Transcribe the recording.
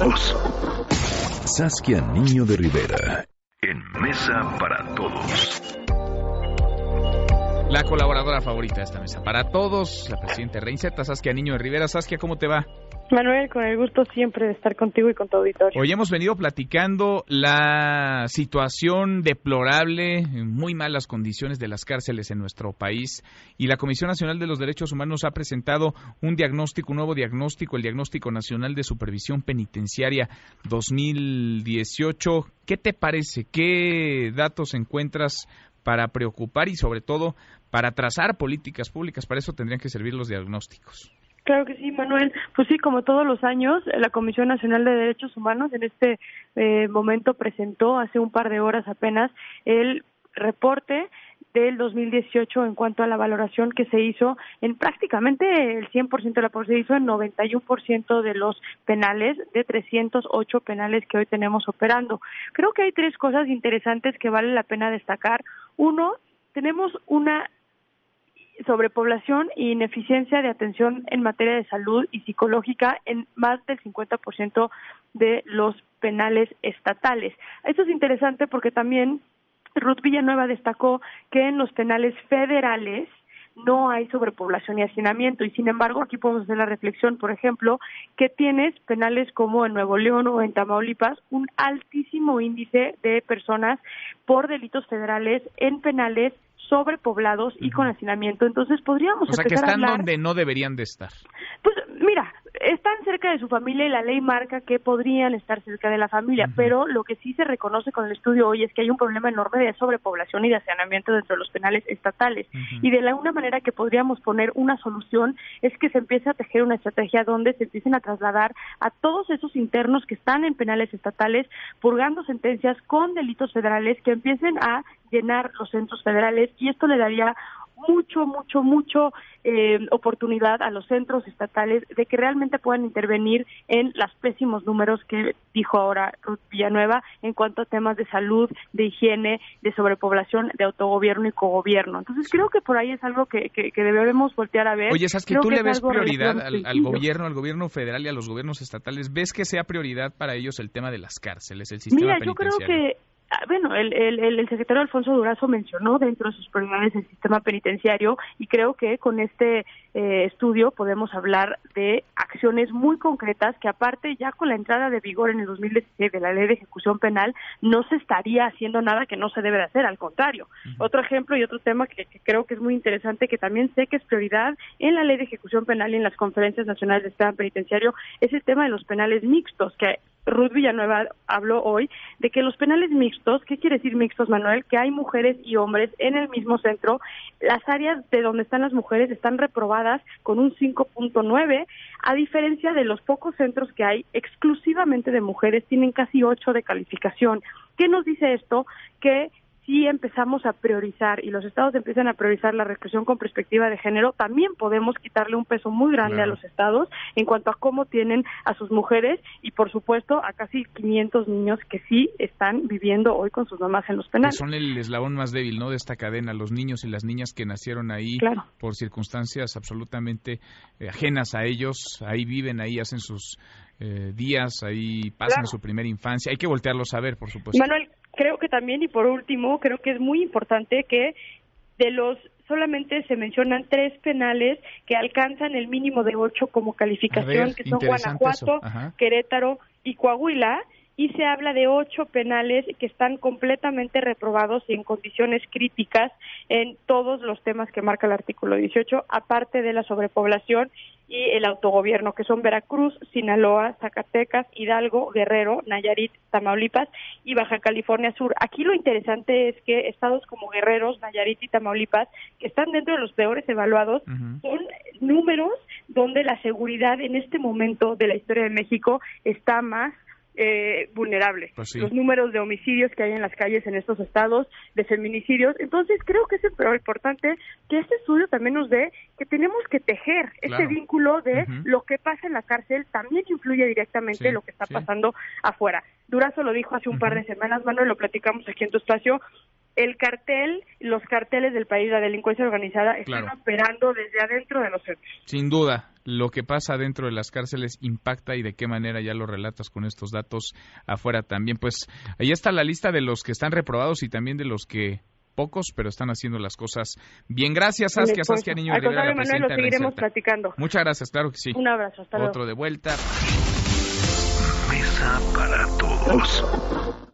todos. Saskia Niño de Rivera, en Mesa para Todos. La colaboradora favorita de esta mesa para todos, la presidenta Reinseta, Saskia Niño de Rivera. Saskia, ¿cómo te va? Manuel, con el gusto siempre de estar contigo y con tu auditorio. Hoy hemos venido platicando la situación deplorable, muy malas condiciones de las cárceles en nuestro país y la Comisión Nacional de los Derechos Humanos ha presentado un diagnóstico, un nuevo diagnóstico, el Diagnóstico Nacional de Supervisión Penitenciaria 2018. ¿Qué te parece? ¿Qué datos encuentras para preocupar y sobre todo para trazar políticas públicas. Para eso tendrían que servir los diagnósticos. Claro que sí, Manuel. Pues sí, como todos los años, la Comisión Nacional de Derechos Humanos en este eh, momento presentó hace un par de horas apenas el reporte del 2018 en cuanto a la valoración que se hizo en prácticamente el 100% de la se hizo en 91% de los penales de 308 penales que hoy tenemos operando. Creo que hay tres cosas interesantes que vale la pena destacar. Uno, tenemos una sobrepoblación e ineficiencia de atención en materia de salud y psicológica en más del 50% de los penales estatales. Esto es interesante porque también Ruth Villanueva destacó que en los penales federales no hay sobrepoblación y hacinamiento y sin embargo aquí podemos hacer la reflexión, por ejemplo, que tienes penales como en Nuevo León o en Tamaulipas un altísimo índice de personas por delitos federales en penales sobrepoblados y con hacinamiento. Entonces podríamos o sea, que están donde no deberían de estar. Pues están cerca de su familia y la ley marca que podrían estar cerca de la familia, pero lo que sí se reconoce con el estudio hoy es que hay un problema enorme de sobrepoblación y de hacinamiento dentro de los penales estatales. Y de la una manera que podríamos poner una solución es que se empiece a tejer una estrategia donde se empiecen a trasladar a todos esos internos que están en penales estatales purgando sentencias con delitos federales que empiecen a llenar los centros federales y esto le daría mucho, mucho, mucho eh, oportunidad a los centros estatales de que realmente puedan intervenir en los pésimos números que dijo ahora Ruth Villanueva en cuanto a temas de salud, de higiene, de sobrepoblación, de autogobierno y cogobierno. Entonces creo que por ahí es algo que, que, debemos voltear a ver. Oye, ¿sabes que tú le ves prioridad al, gobierno, al gobierno federal y a los gobiernos estatales? ¿Ves que sea prioridad para ellos el tema de las cárceles, el sistema Mira, yo creo que bueno, el, el, el, secretario Alfonso Durazo mencionó dentro de sus prioridades el sistema penitenciario y creo que con este eh, estudio podemos hablar de acciones muy concretas que aparte ya con la entrada de vigor en el 2016 de la ley de ejecución penal no se estaría haciendo nada que no se debe de hacer, al contrario. Otro ejemplo y otro tema que, que, creo que es muy interesante que también sé que es prioridad en la ley de ejecución penal y en las conferencias nacionales de sistema penitenciario es el tema de los penales mixtos que Ruth Villanueva habló hoy de que los penales mixtos, ¿qué quiere decir mixtos, Manuel? Que hay mujeres y hombres en el mismo centro. Las áreas de donde están las mujeres están reprobadas con un 5.9, a diferencia de los pocos centros que hay exclusivamente de mujeres, tienen casi 8 de calificación. ¿Qué nos dice esto? Que si empezamos a priorizar y los estados empiezan a priorizar la represión con perspectiva de género, también podemos quitarle un peso muy grande a los estados en cuanto a cómo tienen a sus mujeres y, por supuesto, a casi 500 niños que sí están viviendo hoy con sus mamás en los penales. son el eslabón más débil, ¿no?, de esta cadena, los niños y las niñas que nacieron ahí por circunstancias absolutamente eh, ajenas a ellos, ahí viven, ahí hacen sus eh, días, ahí pasan su primera infancia. Hay que voltearlos a ver, por supuesto. Manuel, creo que también, y por último, creo que es muy importante que de los solamente se mencionan tres penales que alcanzan el mínimo de ocho como calificación, que son Guanajuato, Querétaro y Coahuila, y se habla de ocho penales que están completamente reprobados y en condiciones críticas en todos los temas que marca el artículo 18, aparte de la sobrepoblación y el autogobierno, que son Veracruz, Sinaloa, Zacatecas, Hidalgo, Guerrero, Nayarit, Tamaulipas y Baja California Sur. Aquí lo interesante es que estados como Guerreros, Nayarit y Tamaulipas, que están dentro de los peores evaluados, son números donde la seguridad en este momento de la historia de México está más eh, vulnerable. Pues Los números de homicidios que hay en las calles en estos estados, de feminicidios. Entonces, creo que es importante que este estudio también nos dé que tenemos que tejer este vínculo de lo que pasa en la cárcel también influye directamente en lo que está pasando afuera. Durazo lo dijo hace un par de semanas, Manuel, lo platicamos aquí en tu espacio. El cartel, los carteles del país, la delincuencia organizada, están operando desde adentro de los centros. Sin duda, lo que pasa dentro de las cárceles impacta y de qué manera ya lo relatas con estos datos afuera también. Pues ahí está la lista de los que están reprobados y también de los que pocos, pero están haciendo las cosas bien. Gracias, Saskia, Saskia Niño Al Rivera, Manuel, lo seguiremos platicando. Muchas gracias, claro que sí. Un abrazo, hasta Otro de vuelta. Mesa para todos.